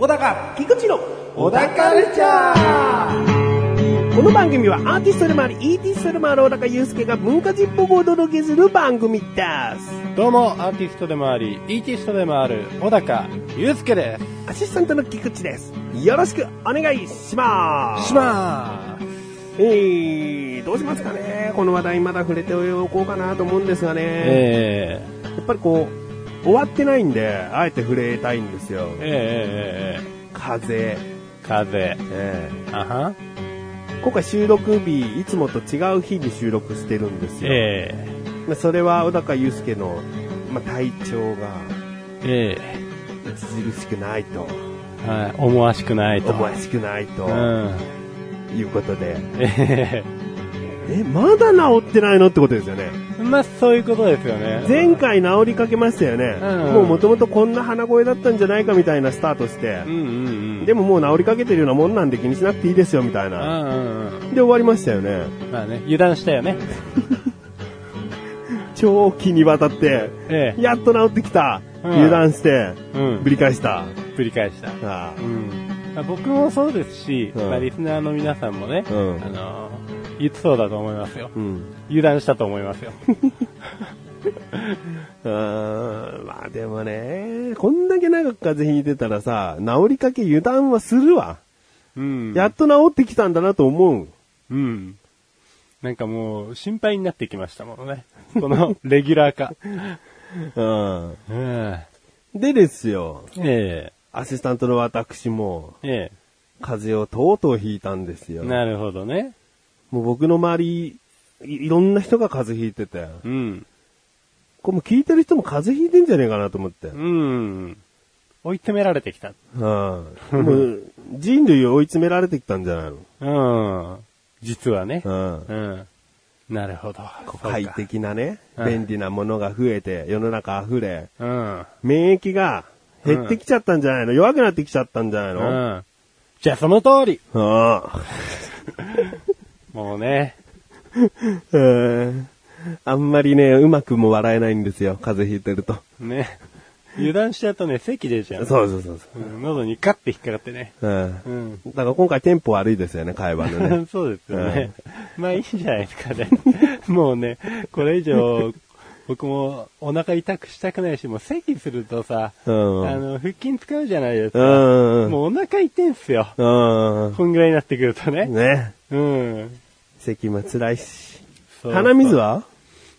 小高菊池の小高カルチャーこの番組はアーティストでもあり、イーティストでもある小高祐介が文化実報をお届けする番組です。どうも、アーティストでもあり、イーティストでもある、小高祐介でアシスタントの菊池です。よろしくお願いします。す。しまえー、どうしますかねこの話題まだ触れておこうかなと思うんですがね。えやっぱりこう、終わってないんで、あえて触れたいんですよー、。えー、えー、え風。ー、風。えあはー今回収録日、いつもと違う日に収録してるんですよ。えまあそれは小高祐介の、まあ、体調がー、え著しくないと、ー、はい、思わしくないと。思わしくないとうん。いうことで、ええ、まだ治ってないのってことですよね。ー、まあ、そういうことですよね。前回治りかけましたよね。うんもう元々こんな鼻声だったんじゃないかみたいなスタートしてうん、うんうん。でももう治りかけてるようなもんなんで気にしなくていいですよみたいうんな。うんうん。で終わりましたよね。まあね、油断したよね。長期にわたって、ええやっと治ってきた。うん油断して、うん。ぶり返した。繰り返した。あうん。まあ僕もそうですし、うんまあ、リスナーの皆さんもね、うんあのー、言ってそうだと思いますよ。うん。油断したと思いますよ。うーんまあでもね、こんだけ長く風邪ひいてたらさ、治りかけ油断はするわ。うん。やっと治ってきたんだなと思う。うん。なんかもう、心配になってきましたものね。この、レギュラー化。うん。うん。でですよ、えアシスタントの私も、ええ風邪をとうとうひいたんですよえ。なるほどね。もう僕の周り、いいろんな人が風邪ひいてて、うん。これもう聞いてる人も風邪ひいてんじゃねえかなと思って。うん。追い詰められてきた。うん。もう、人類を追い詰められてきたんじゃないうん。実はね。のうん。うん。なるほど。快適なね、うん便利なものが増えて、世の中溢れ、そうか。免疫が減ってきちゃったんじゃないの、弱くなってきちゃったんじゃないうん。の？うん。じゃあその通り。ああ。もうね。うんあんまりね、うまくも笑えないんですよ、風邪ひいてると。ね。油断しちゃうとね、咳出ちゃう。そうそうそうそうん喉にカッて引っかかってね。う。うん。うん。だから今回テンポ悪いですよね、会話のね。そうですよね。まあいいんじゃないですかね。もうね、これ以上、僕もお腹痛くしたくないし、もう咳するとさ、うん。あの、腹筋使うじゃないですうか。ん。もうお腹痛いんすよ。うん。こんぐらいになってくるとね。ね。うん。咳も辛いし。鼻水は？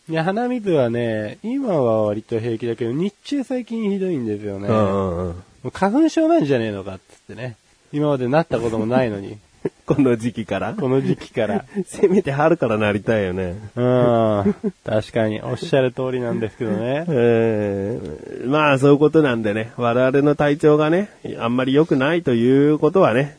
いや、鼻水はね、今は割と平気だけど、日中最近ひどいんですよね。うんもうんうん。う花粉症なんじゃねえのかっつってね。今までなったこともないのに、この時期から？この時期から。せめて春からなりたいよね。うん。確かに、おっしゃる通りなんですけどね。えーまあそういうことなんでね、我々の体調がね、あんまり良くないということはね、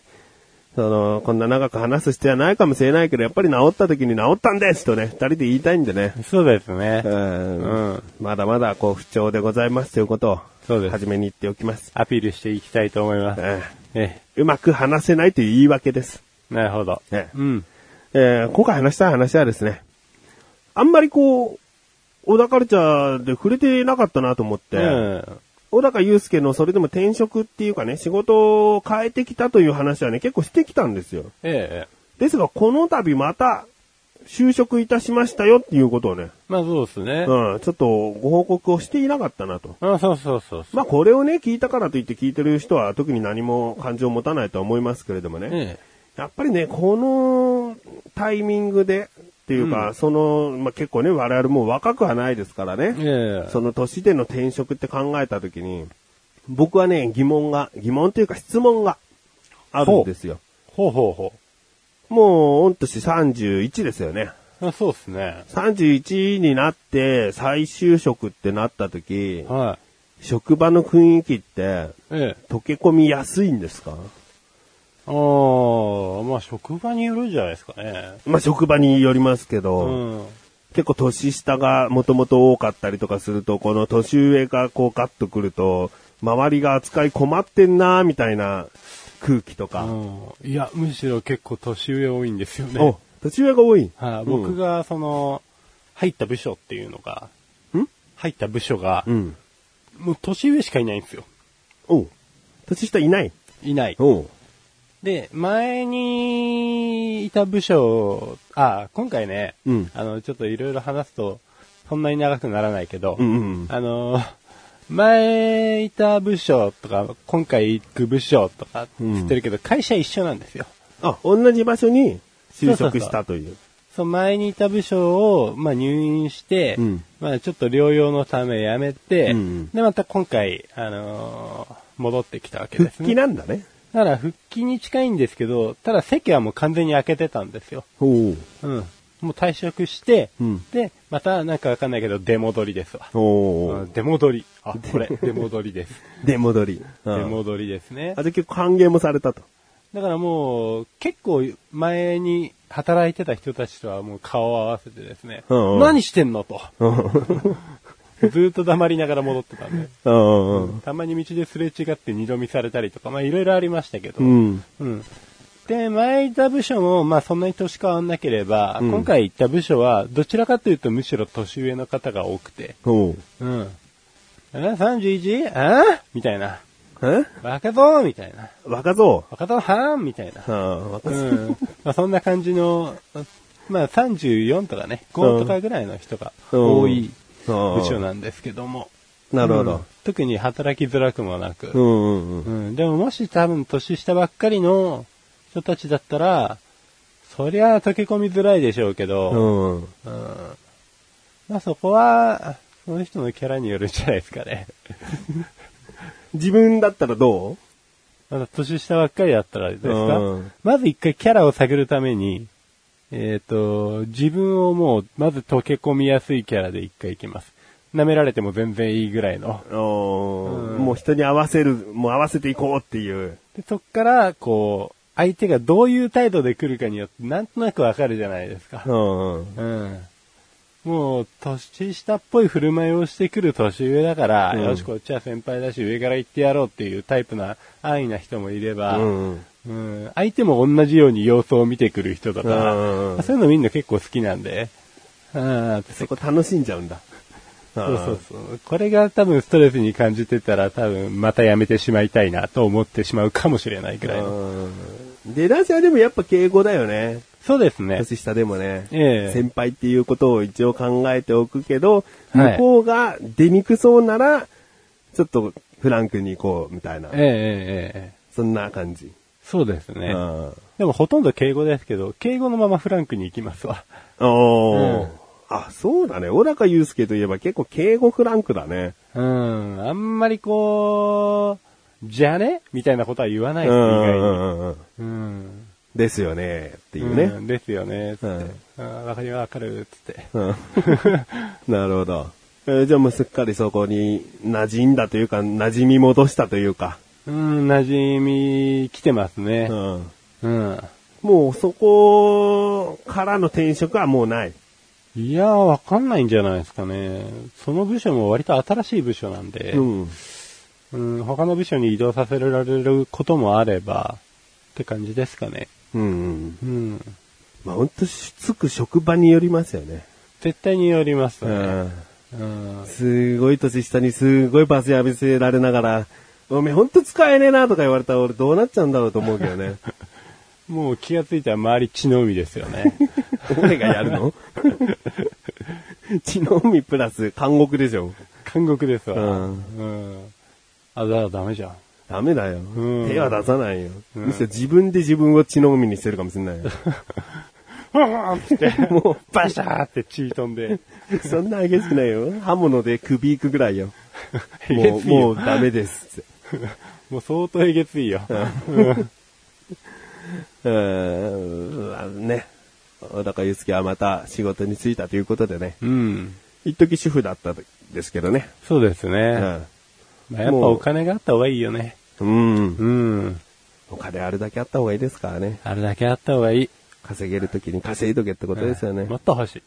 その、こんな長く話す必要はないかもしれないけど、やっぱり治った時に治ったんですとね、二人で言いたいんでね。そうですねう。んうんまだまだこう不調でございますということを、そうです初めに言っておきます。アピールしていきたいと思います。ええーうまく話せないという言い訳です。え、なるほど。えうん。えー今回話したい話はですね、あんまりこう、小田カルチャーで触れてなかったなと思って、うん。小高祐介のそれでも転職っていうかね、仕事を変えてきたという話はね、結構してきたんですよ。ええ、ですが、この度また、就職いたしましたよっていうことをね、まあそうですね。うん、ちょっとご報告をしていなかったなと。あそうそうそうそう。まあ、これをね、聞いたからといって聞いてる人は特に何も感情を持たないとは思いますけれどもね。えやっぱりね、このタイミングでっていうか、その、まあ、結構ね、我々もう若くはないですからね。その年での転職って考えたときに、僕はね、疑問が、疑問というか質問があるんですよ。ほうほうほもう、御年31ですよね。う。あそうですね。31になって再就職ってなったとき、は職場の雰囲気ってい。ええ。溶け込みやすいんですか？ああ、まあ職場によるんじゃないですかね。まあ、職場によりますけど、うん。結構年下がもともと多かったりとかすると、この年上がこうガッとくると、周りが扱い困ってんなみたいな空気とか。うん。いや、むしろ結構年上多いんですよね。お、年上が多い？はい、僕が、その、入った部署っていうのが、ん？入った部署が、うん。もう年上しかいないんですよ。おう年下いない？いない。おうで、前にいた部署、あ、今回ね、うんあの、ちょっといろいろ話すと、そんなに長くならないけど、うんうん。あの、前いた部署とか、今回行く部署とか言ってるけど、会社一緒なんですよ。あ、同じ場所に就職したという。そう、前にいた部署を、まあ、入院して、うんまあ、ちょっと療養のため辞めて、うんうんで、また今回、あのー戻ってきたわけです復帰ね。なんだね。だから復帰に近いんですけど、ただ席はもう完全に開けてたんですよ。おううん。もう退職して、うんで、またなんかわかんないけど、出戻りですわ。おううん出戻り。あ、これ、出戻りです。出戻り。うん出戻りですねあ、。じゃあ結構歓迎もされたと。だからもう、結構前に働いてた人たちとはもう顔を合わせてですね、うんうん何してんのと。ずーっと黙りながら戻ってたんで。うんうんたまに道ですれ違って二度見されたりとか、まあいろいろありましたけど。うん。うんで、前いた部署も、まあそんなに年変わんなければ、うん今回行った部署は、どちらかというとむしろ年上の方が多くて、おううん。え ?31? あみたいな。え？若造みたいな。若造？若造はんみたいな。うん、若う造。ん。まあそんな感じの、まあ34とかね、5とかぐらいの人が多い部署なんですけども。なるほどうん。特に働きづらくもなく。うんうんうん。うん。でももし多分年下ばっかりの人たちだったら、そりゃ溶け込みづらいでしょうけど、うん。うんまあそこは、その人のキャラによるんじゃないですかね。自分だったらどまだ年下ばっかりだったらですか、うんまず一回キャラを探るために、えっ、と、自分をもう、まず溶け込みやすいキャラで一回行きます。舐められても全然いいぐらいの。うんもう人に合わせる、もう合わせていこうっていう。で、そっから、こう、相手がどういう態度で来るかによって、なんとなくわかるじゃないですかう。んうん。うん。もう、年下っぽい振る舞いをしてくる年上だから、うんよし、こっちは先輩だし、上から行ってやろうっていうタイプな安易な人もいれば、うんうん相手も同じように様子を見てくる人だから、うんそういうのみんな結構好きなんで、うんそこ楽しんじゃうんだ。そうそうそう。これが多分ストレスに感じてたら多分またやめてしまいたいなと思ってしまうかもしれないくらいの。うん。出だしはでもやっぱ敬語だよね。そうですね。年下でもね。ええ先輩っていうことを一応考えておくけど、はい向こうが出にくそうなら、ちょっとフランクに行こうみたいなええ。ええええそんな感じ。そうですね。うんでもほとんど敬語ですけど、敬語のままフランクに行きますわ。おーうんああ、そうだね。小高祐介といえば結構敬語フランクだね。うん。あんまりこう、じゃねみたいなことは言わないうんうん外に。うんうん。うん。ですよね。っていうね。んですよね、つって。わかりわかる、つって。うん なるほど。えーじゃあもうすっかりそこに馴染んだというか、馴染み戻したというか。うん、馴染み来てますねう。ん。うん。もうそこからの転職はもうない。いやー、わかんないんじゃないですかね。その部署も割と新しい部署なんで、うん。うん、他の部署に移動させられることもあれば、って感じですかね。うんうん。うん。まあ本当つく職場によりますよね。絶対によりますね。うん。うん。すごい年下にすごいバス浴びせられながら、おめえほんと使えねえなとか言われたら俺どうなっちゃうんだろうと思うけどね。もう気がついたら周り血の海ですよね。俺がやるの？血の海プラス監獄でしょ。監獄ですわ。うんうん。あ、だからダメじゃん。ダメだよ。ん手は出さないよ。うんむしろ自分で自分を血の海にしてるかもしれないよ。ふわーんって、もう、バシャーって血飛んで。そんな激しくないよ。刃物で首いくぐらいよ。えもう、もうダメですって。もう相当えげついよ。うん、ね。小高祐介はまた仕事に就いたということでね。うん。一時主婦だったんですけどね。そうですね。うん。まあ、やっぱお金があった方がいいよね。うん。うん。お金あるだけあった方がいいですからね。あれだけあった方がいい。稼げるときに稼いとけってことですよね。もっと欲しい。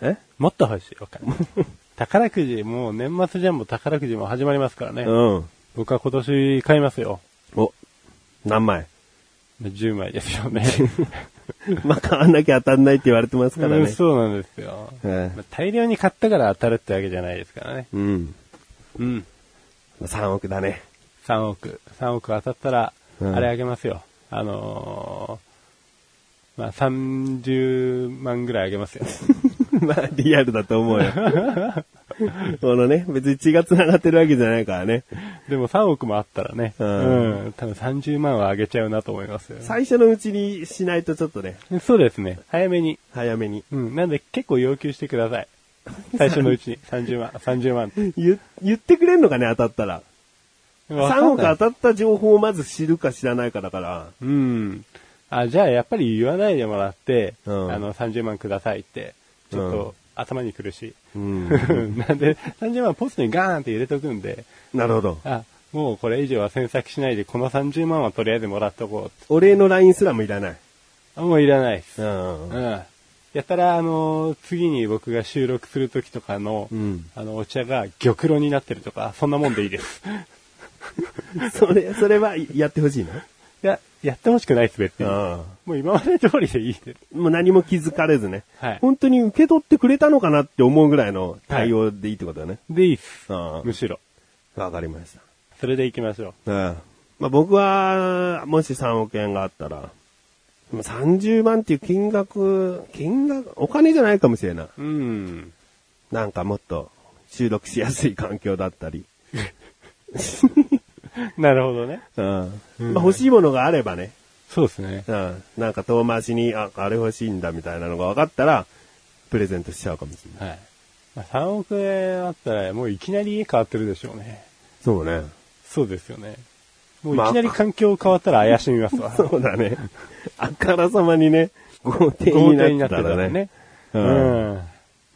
え？もっと欲しい、お金。宝くじ、もう年末ジャンボ宝くじも始まりますからね。うん。僕は今年買いますよ。お、何枚？10枚ですよね。まあ、買わなきゃ当たんないって言われてますからうんね。そうなんですよ。ええまあ大量に買ったから当たるってわけじゃないですからね。うん。うん。3億だね。3億。3億当たったら、うんあれあげますよ。あのー、まあ、30万ぐらいあげますよ。まあ、リアルだと思うよ。このね、別に血が繋がってるわけじゃないからね。でも3億もあったらね、ううんん、多分30万はあげちゃうなと思いますよ。最初のうちにしないとちょっとね、そうですね。早めに。早めに。うん。なんで結構要求してください。最初のうちに 30万、30万。言、言ってくれんのかね、当たったら。3億当たった情報をまず知るか知らないかだから。うん。あ、じゃあやっぱり言わないでもらって、うんあの、30万くださいって、ちょっと頭に苦しい。うん。なんで、30万ポストにガーンって入れとくんで、なるほど。あ、もうこれ以上は詮索しないで、この30万はとりあえずもらっとこお礼の LINE すらもいらない。う。あもういらないです。うんう。ん。やったら、あの次に僕が収録するときとかの、うんあの、お茶が玉露になってるとか、そんなもんでいいです。それ、それはやってほしいの？いや、やってほしくないです、別に。あもう今まで通りでいいです。あもう何も気づかれずね。はい本当に受け取ってくれたのかなって思うぐらいの対応でいいってことだね。でいいっす。むしろ。わかりました。それで行きましょう。うん。まあ、僕は、もし3億円があったら、まあ30万っていう金額、金額、お金じゃないかもしれない。うん。なんかもっと収録しやすい環境だったり。なるほどね。うん。まあ、欲しいものがあればね。そうですね。うん。なんか遠回しに、あ、あれ欲しいんだみたいなのが分かったら、プレゼントしちゃうかもしれない。はい。まあ、3億円あったら、もういきなり家変わってるでしょうね。そうね。そうですよね。もういまあきなり環境変わったら怪しみますわ。そうだね。あからさまにね、豪邸豪に邸になってたなったらね。らね。う。うんん。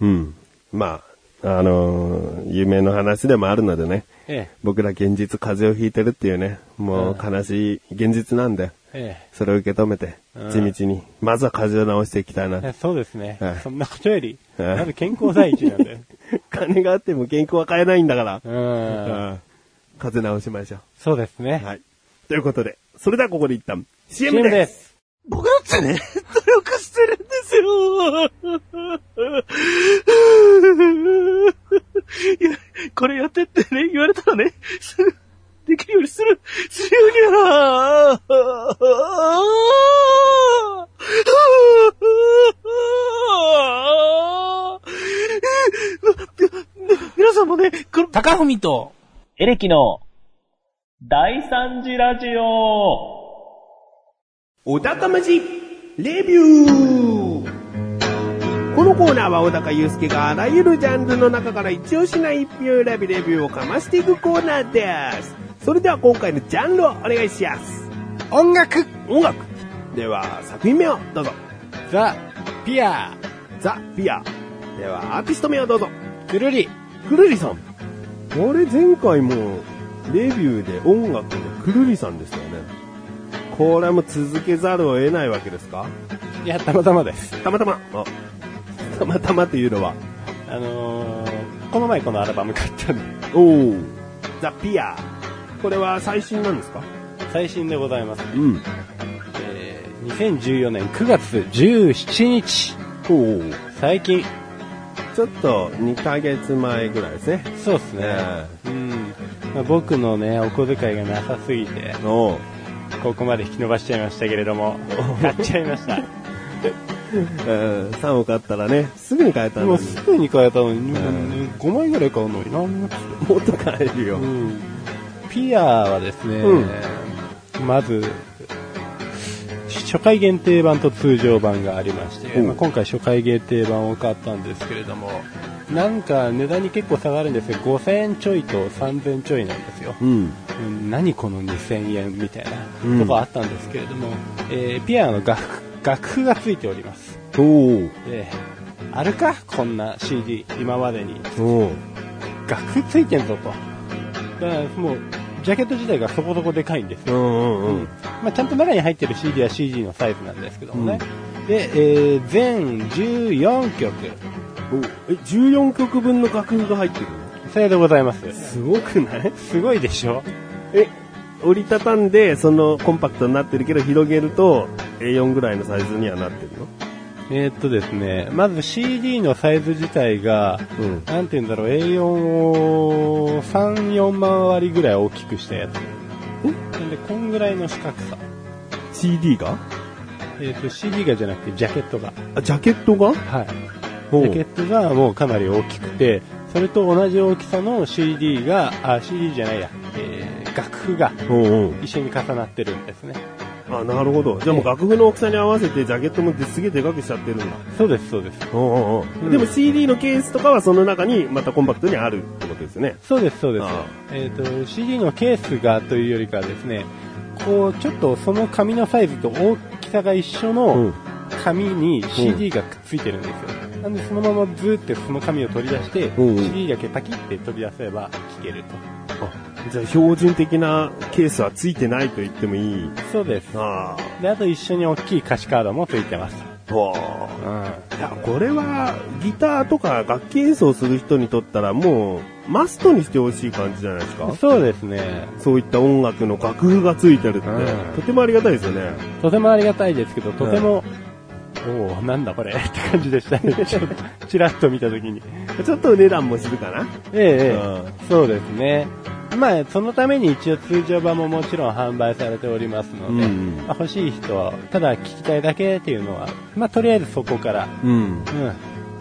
うん。まあ、あのー夢の話でもあるのでね。え僕ら現実風邪をひいてるっていうね、もう悲しい現実なんで、え。えそれを受け止めて、うん地道に、まずは風邪を治していきたいなえ。。そうですねはい。そんなことより、はいまず健康第一なんで。金があっても健康は買えないんだから。風邪治しましょそうですねう。。はい。ということで、それではここで一旦 CM で。す。僕だってね、努力してるんですよ。いや、これやってってね、言われたらね、すぐ、できるようにする、するようにや 皆さんもね、この、高文と、エレキの、第三次ラジオ。小高まじ、レビューこのコーナーは小高祐介があらゆるジャンルの中から一押しな一票選びレビューをかましていくコーナーです。それでは今回のジャンルをお願いします。音楽音楽では作品名をどうぞ。ザ・ピアザ・ピア。ではアーティスト名をどうぞ。くるりくるりさん。これ前回もレビューで音楽のくるりさんですよね。これも続けざるを得ないわけですか？いや、たまたまです。たまたま。あたまたまというのは？あのー、この前このアルバム買ったんで、おお。ザ・ピア。これは最新なんですか？最新でございます。うん。えー、2014年9月17日。おお。最近。ちょっと2ヶ月前ぐらいですね。そうですね。うん。まあ、僕のね、お小遣いがなさすぎて、おお。ここまで引き伸ばしちゃいましたけれども、買っちゃいました。うん、3億あったらね、すぐに買えたのに。もうすぐに買えたのに、5枚ぐらい買うのにな。もっと買えるよ。うん。ピアはですね、まず、初回限定版と通常版がありまして、うんまあ、今回初回限定版を買ったんですけれども、なんか値段に結構差があるんですよ。5000円ちょいと3000ちょいなんですよ。うん。うん何この2000円みたいなうんとこあったんですけれども、えーピアノの楽楽譜がついております。おお。であるか？こんな CD 今までに。楽譜ついてんぞと。だからもうジャケット自体がそこそこでかいんですよ。うんうんうん。まあ、ちゃんと中に入ってる CD は CD のサイズなんですけどもね。で、えー全14曲、おえ、14曲分の楽譜が入ってるさようでございます。すごくない？すごいでしょ？え、折りたたんで、そのコンパクトになってるけど、広げると A4 ぐらいのサイズにはなってるの？えーっとですね、まず CD のサイズ自体が、うんなんて言うんだろう、A4 を3、4万割ぐらい大きくしたやつ。なんで、こんぐらいの四角さ。CD が？えーっと、CD がじゃなくて、ジャケットが。あ、ジャケットが？はい。ジャケットがもうかなり大きくて、それと同じ大きさの CD が、あ、CD じゃないや、えー、楽譜がうんうん。一緒に重なってるんですね。あ、なるほど。じゃあもう楽譜の大きさに合わせてジャケットもすげえでかくしちゃってるんだ。そうです、そうです。うんうんうん。でも CD のケースとかはその中にまたコンパクトにあるってことですね。そうです、そうです。えっ、と、CD のケースがというよりかはですね、こう、ちょっとその紙のサイズと大きさが一緒うのん紙に CD がくっついてるんですよ。なんでそのままブーってその紙を取り出して、うんうん CD だけパキって取り出せば聴けるじゃあ標準的なケースはついてないと言ってもいい。と。そうです。あで、あと一緒に大きい歌詞カードもついてます。あ。わあ。いや、これはギターとか楽器演奏する人にとったらもうマストにしてほしい感じじゃないですかそうですね。そういった音楽の楽譜がついてるって、うんとてもありがたいですよね。とてもありがたいですけど、とても、おおなんだこれって感じでしたね。ちょっと、ちらっと見たときに。ちょっとお値段もするかな。えええうえ、そうですね。まあ、そのために一応通常版ももちろん販売されておりますので、うんまあ、欲しい人は、ただ聞きたいだけっていうのは、まあ、とりあえずそこから、うん。うん。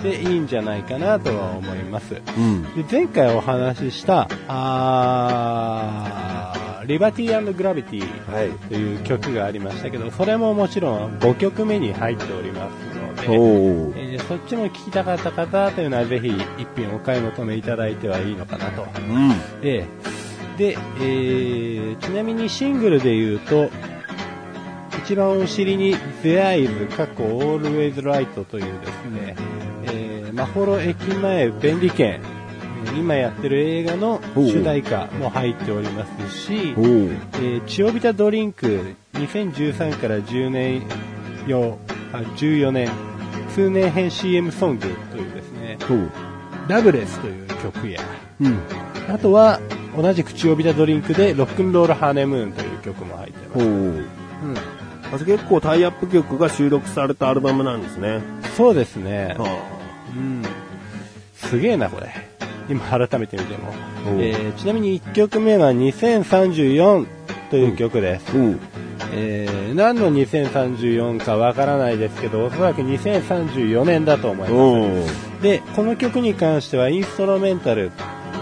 で、いいんじゃないかなとは思います。うん。で前回お話しした、あーリバティグラビティはい。という曲がありましたけど、それももちろん5曲目に入っておりますので。えーそっちも聞きたかった方というのはぜひ一品お買い求めいただいてはいいのかなと。うん。ええで、えーちなみにシングルで言うと、一番お尻に There is 過去 Always Right というですね、えー、マホロ駅前便利券、えー今やってる映画の主題歌も入っておりますし。えー、チオビタドリンク2013から10年よあ14年通年編 CM ソングというですね。ラブレスという曲や、うん。あとは同じくチオビタドリンクでロックンロールハネムーンという曲も入ってます。うん、あ結構タイアップ曲が収録されたアルバムなんですね。そうですね。はうん。すげえな、これ。今改めて見ても。えーちなみに1曲目は2034という曲です。あ。うん。えー何の2034かわからないですけど、おそらく2034年だと思いおまお。す。で、この曲に関してはインストロメンタル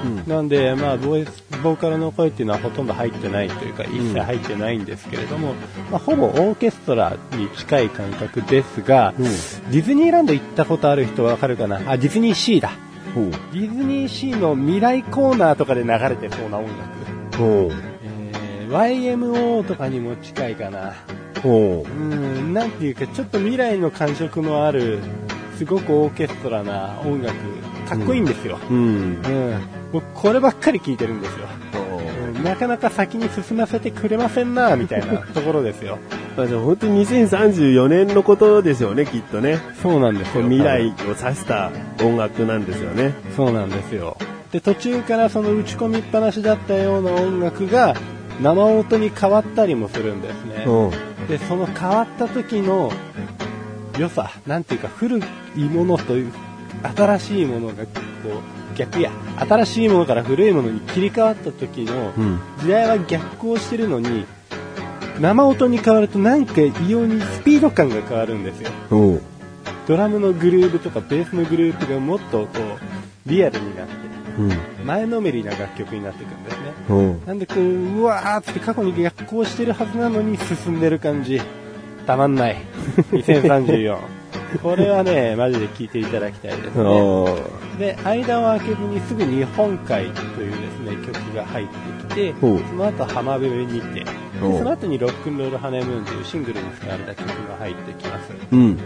うん。なんで、まあボイス、ボーカルの声っていうのはほとんど入ってないというか、一切入ってないんですけれども、まあ、ほぼオーケストラに近い感覚ですが、うんディズニーランド行ったことある人わかるかな？あ、ディズニーシーだ。ディズニーシーの未来コーナーとかで流れてそうな音楽。ほう。えー YMO とかにも近いかな。ほうん、なんていうか、ちょっと未来の感触のある、すごくオーケストラな音楽、かっこいいんですよ。う。うん。うん。僕、こればっかり聴いてるんですよ。うんなかなか先に進ませてくれませんな、みたいなところですよ。まあ、じゃあ本当に2034年のことでしょうね、きっとね。そうなんですよ。未来を指した音楽なんですよね。そうなんですよ。で、途中からその打ち込みっぱなしだったような音楽が生音に変わったりもするんですね。うん。で、その変わった時の良さ、なんていうか古いものという、新しいものがこう逆や、新しいものから古いものに切り替わった時のうん。時代は逆行してるのに、生音に変わるとなんか異様にスピード感が変わるんですよ。うん。ドラムのグルーヴとかベースのグループがもっとこう、リアルになって、うん。前のめりな楽曲になっていくんですね。うん。なんでこう、うわーって過去に逆行してるはずなのに進んでる感じ。たまんない。2034。これはね、マジで聴いていただきたいですね。あで、間を空けずにすぐ日本海というですね、曲が入ってきて、その後浜辺にて、その後にロックンロールハネムーンというシングルに使われた曲が入ってきます。うん。うん。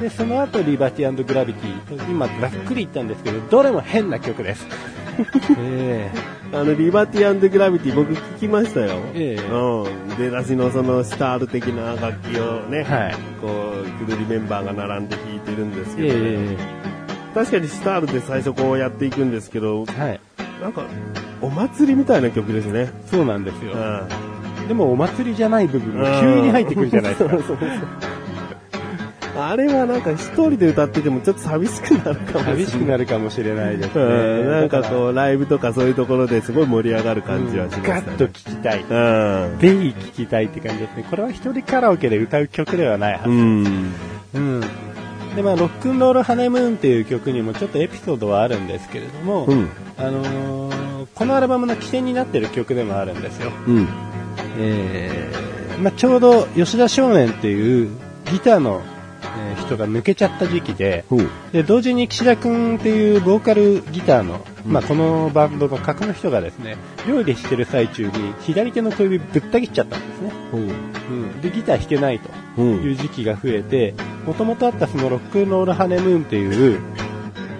で、その後リバティグラビティと、今ざっくり言ったんですけど、どれも変な曲です。えあの、リバティグラビティ僕聞きましたよ。ええうん。出だしのそのスタール的な楽器をね、はいこう、くるりメンバーが並んで弾いてるんですえけど、え確かにスタールで最初こうやっていくんですけど、えはい。なんか、お祭りみたいな曲ですね。そうなんですよ。うん。でもお祭りじゃない部分が急に入ってくるじゃないですか。そうそうそうあれはなんか一人で歌っててもちょっと寂しくなるかもしれない。寂しくなるかもしれないですね。うん、なんかう、こう、ライブとかそういうところですごい盛り上がる感じはしましたね。ガッと聞きたい。うん。ぜひ聞きたいって感じですね。これは一人カラオケで歌う曲ではないはず。うん。うん。で、まあ、ロックンロールハネムーンっていう曲にもちょっとエピソードはあるんですけれども、うん。あのーこのアルバムの起点になってる曲でもあるんですよ。うん。えーまあ、ちょうど吉田少年っていうギターの、えー人が抜けちゃった時期で。で、同時に岸田くんっていうボーカルギターの、まあ、このバンドの格の人がですね、料理してる最中に左手の小指ぶった切っちゃったんですね。ほう。うん。で、ギター弾けないとほいう時期が増えて、もともとあったそのロックンロールハネムーンっていう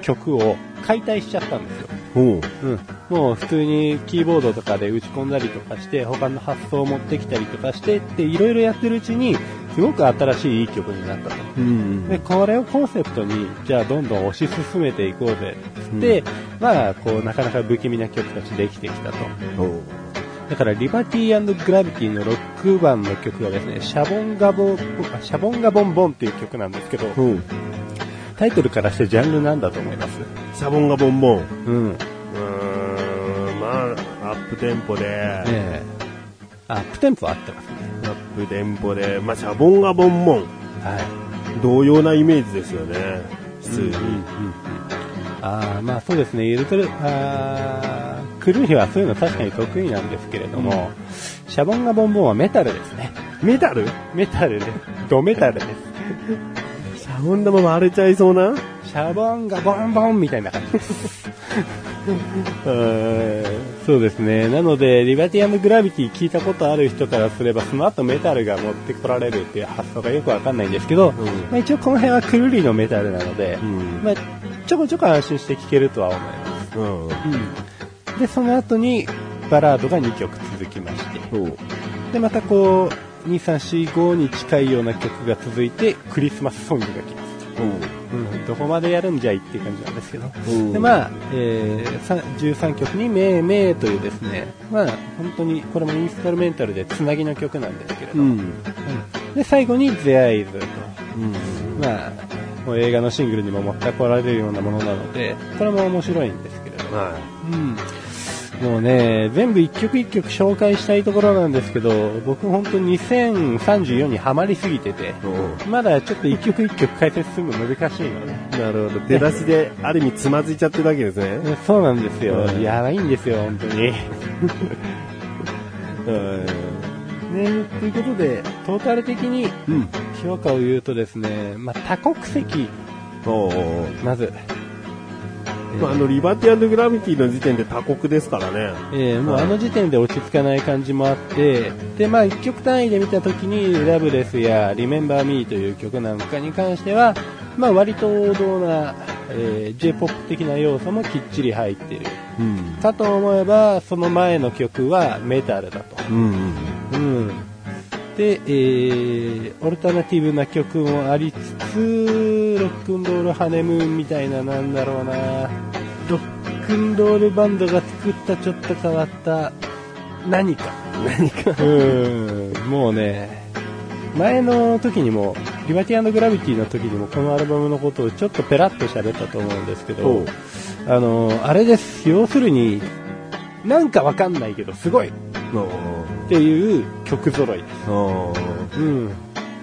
曲を解体しちゃったんですよ。ほう。うん。もう普通にキーボードとかで打ち込んだりとかして、他の発想を持ってきたりとかしてっていろいろやってるうちに、すごく新しいいい曲になったと。うん。で、これをコンセプトに、じゃあどんどん推し進めていこうぜ。で、まあ、こう、なかなか不気味な曲たちできてきたと。だから、リバティグラビティのロック版の曲がですね、シャボンガボシャボンガボンボンっていう曲なんですけど、ほう。タイトルからしてジャンルなんだと思います？シャボンがボンボン。ううん。ーん、まあ、アップテンポで、ええアップテンポ合ってますね。アップテンポで、まあ、シャボンがボンボン。はい。同様なイメージですよね。普通に。ああ、まあそうですね、ゆるくる、あークルーヒはそういうの確かに得意なんですけれども、シャボンガボンボンはメタルですね。メタル？メタルです。ドメタルです。シャボン玉割れちゃいそうな？シャボンガボンボンみたいな感じです。そうですね。なので、リバティアムグラビティ聞いたことある人からすれば、その後メタルが持ってこられるっていう発想がよくわかん。ないん。ですけど、まあ、一応この辺はクルリのメタルなので、ん。まあ、ちょこちょこ安心して聴けるとは思います。うん。で、その後にバラードが2曲続きまして、で、またこう、2、3、4、5に近いような曲が続いて、クリスマスソングが来ます。うん、どこまでやるんじゃいっていう感じなんですけど。うんで、まあ、えー、さ13曲にめいめいというですね、まあ、本当に、これもインストルメンタルでつなぎの曲なんですけれど、うん。うんで、最後に The Eyes と、うん。まあ、もう映画のシングルにも持ってこられるようなものなので、これも面白いんですけれど、はうん。もうね、全部一曲一曲紹介したいところなんですけど、僕本当2034にハマりすぎてて、い。まだちょっと一曲一曲解説するの難しいので、なるほど。出だしで、ある意味つまずいちゃってるだけですね。えそうなんですよ。うんやばいんですよ、本当に。ね、ということで、トータル的にうん。評価を言うとですね、まあ、多国籍、まず、まあ、あの、リバティグラビティの時点で他国ですからね。えーもうあの時点で落ち着かない感じもあって、で、まあ一曲単位で見たときに、ラブレスや Remember Me という曲なんかに関しては、まあ割と王道な、えー J-POP 的な要素もきっちり入っている。うん。かと思えば、その前の曲はメタルだと。うん。うん。で、えー、オルタナティブな曲もありつつ、ロックンロールハネムーンみたいな、なんだろうな、ロックンロールバンドが作ったちょっと変わった何か。何か。うん、もうね、前の時にも、リバティグラビティの時にもこのアルバムのことをちょっとペラッと喋ったと思うんですけどあの、あれです。要するに、なんかわかんないけど、すごいっていう曲揃いです。おううん。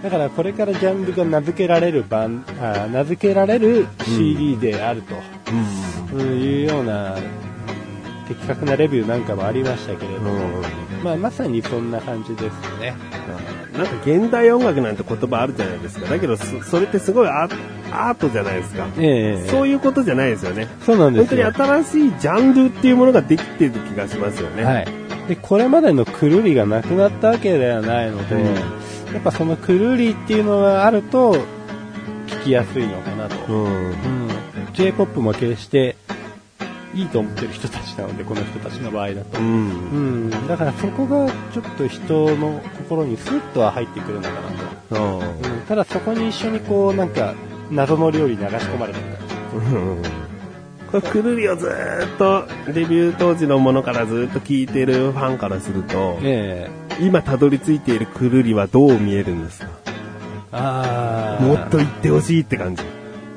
だからこれからジャンルが名付けられる版、あ名付けられる CD であると、うん。うんいうような的確なレビューなんかもありましたけれども、まあまさにそんな感じですね。なんか現代音楽なんて言葉あるじゃないですか。だけどそ、それってすごいアアートじゃないですか。ええそういうことじゃないですよね。そうなんで本当にすよ。新しいジャンルっていうものができてる気がしますよね。はい。で、これまでのくるりがなくなったわけではないので、うんやっぱそのくるりっていうのがあると、聞きやすいのかなと。うん。うん、J-POP も決していいと思ってる人たちなので、この人たちの場合だと。う。うんん、だからそこがちょっと人の心にスッとは入ってくるのかなと。うん、ただそこに一緒にこう、なんか、謎の料理流し込まれてる感じ。うん。これ、くるりをずーっと、デビュー当時のものからずーっと聴いてるファンからすると、え今たどり着いているくるりはどう見えるんですか？あもっと言ってほしいって感じ。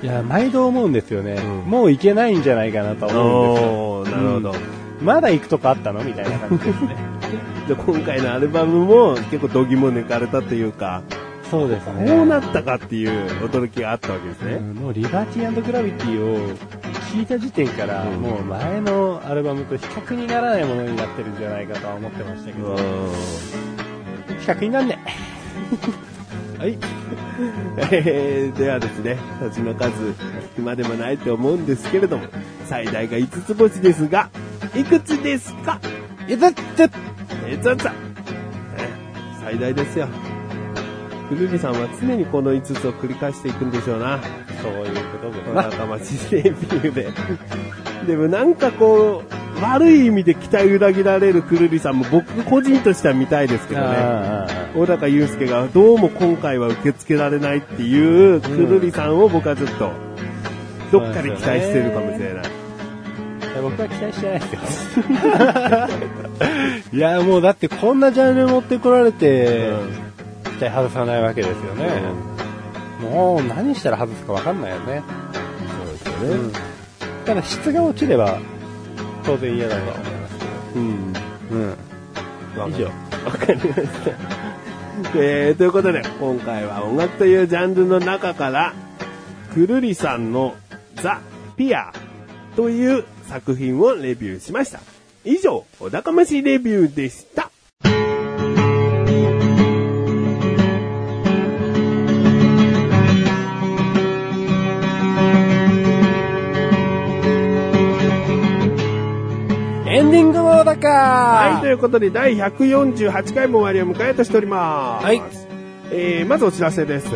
いや、毎度思うんですよね。うんもう行けないんじゃないかなとは思うんですなるほど。まだ行くとこあったのみたいな感じですね。で今回のアルバムも結構度肝抜かれたというか、そうですね。こうなったかっていう驚きがあったわけですね。うんもうリバティグラビティを聞いた時点から、うんもう前のアルバムと比較にならないものになってるんじゃないかとは思ってましたけど、比較になんね はい。えー、ではですね、星の数、暇でもないと思うんですけれども、最大が5つ星ですが、いくつですか？え。いざってえー、ざざ最大ですよ。くるりさんは常にこの5つを繰り返していくんでしょうな。そういう仲間ちレビューで。でもなんかこう、悪い意味で期待裏切られるくるりさんも僕個人としては見たいですけどね。あ小高祐介がどうも今回は受け付けられないっていうくるりさんを僕はちょっと、どっかで期待してるかもしれない。あ僕は期待してないですよ。いや、もうだってこんなジャンル持ってこられて、期待外さないわけですよね。もう何したら外すかわかんないよね。そうですよね。ただ質が落ちれば、当然嫌だとは思いますうん。けど。うん。以上。わかりました。えー、ということで、今回は音楽というジャンルの中から、くるりさんのザ・ピアという作品をレビューしました。以上、お高ましレビューでした。だかはい、ということで、第148回も終わりを迎えとしております。はい。えー、まずお知らせです。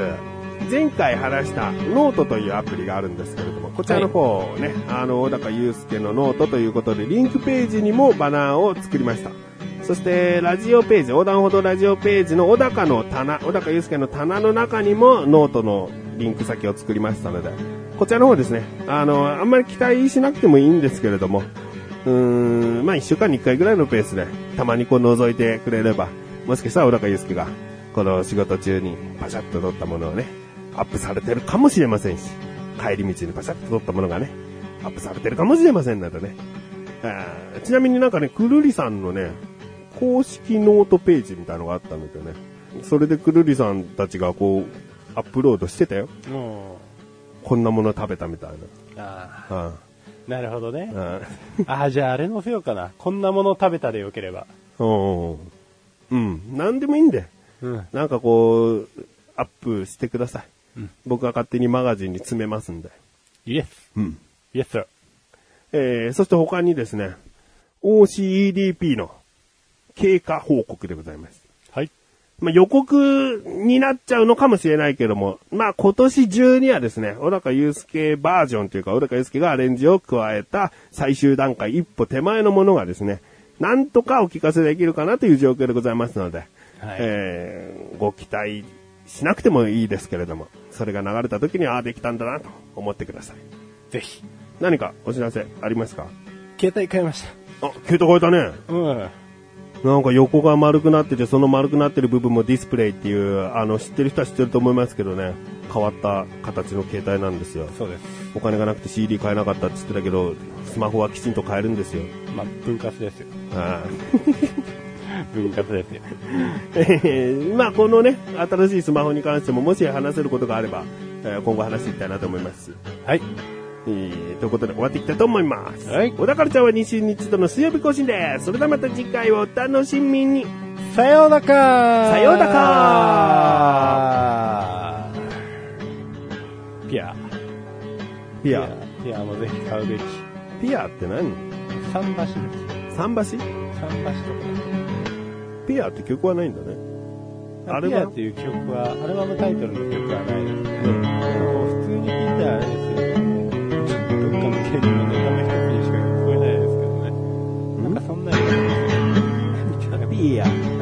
前回話したノートというアプリがあるんですけれども、こちらの方をね、あの、小高祐介のノートということで、リンクページにもバナーを作りました。そして、ラジオページ、横断歩道ラジオページの小高の棚、小高祐介の棚の中にもノートのリンク先を作りましたので、こちらの方ですね、あの、あんまり期待しなくてもいいんですけれども、うーん、まあ一週間に一回ぐらいのペースで、たまにこう覗いてくれれば、もしかしたら小高祐介が、この仕事中にパシャッと撮ったものをね、アップされてるかもしれませんし、帰り道にパシャッと撮ったものがね、アップされてるかもしれませんのでね。あーちなみになんかね、くるりさんのね、公式ノートページみたいのがあったんですよね。それでくるりさんたちがこう、アップロードしてたよ。もこんなもの食べたみたいあな。あ、なるほどねう。ん。うんああ、じゃああれ載せようかな。こんなもの食べたでよければ。うん。うん。なんでもいいんで。うん。なんかこう、アップしてください。うん僕が勝手にマガジンに詰めますんで。イエス。うん。イエス、sir。えー、そして他にですね、OCEDP の経過報告でございます。はい。まあ、予告になっちゃうのかもしれないけども、まあ、今年中にはですね、小高祐介バージョンというか、小高祐介がアレンジを加えた最終段階一歩手前のものがですね、なんとかお聞かせできるかなという状況でございますので、はいえーご期待しなくてもいいですけれども、それが流れた時に、ああ、できたんだなと思ってください。ぜひ。何かお知らせありますか？携帯買いましあ、携帯変えたね。た。うん。なんか横が丸くなってて、その丸くなってる部分もディスプレイっていう、あの、知ってる人は知ってると思いますけどね、変わった形の携帯なんですよ。そうです。お金がなくて CD 買えなかったって言ってたけど、スマホはきちんと買えるんですよ。まあ、分割ですよ。は分割ですよ。い えーまあ、このね、新しいスマホに関しても、もし話せることがあれば、えー今後話していきたいなと思います。はい。えーということで終わっていきたいと思います。はい小田カルチャーは2週に一度の水曜日更新です。それではまた次回をお楽しみに。さようなかさようなかピア。ピア。ピアもぜひ買うべき。ピアって何？桟橋です。桟橋？桟橋とか。ピアって曲はないんだね。アルバム？ピアっていう曲は、アルバムタイトルの曲はないですね。うん mycket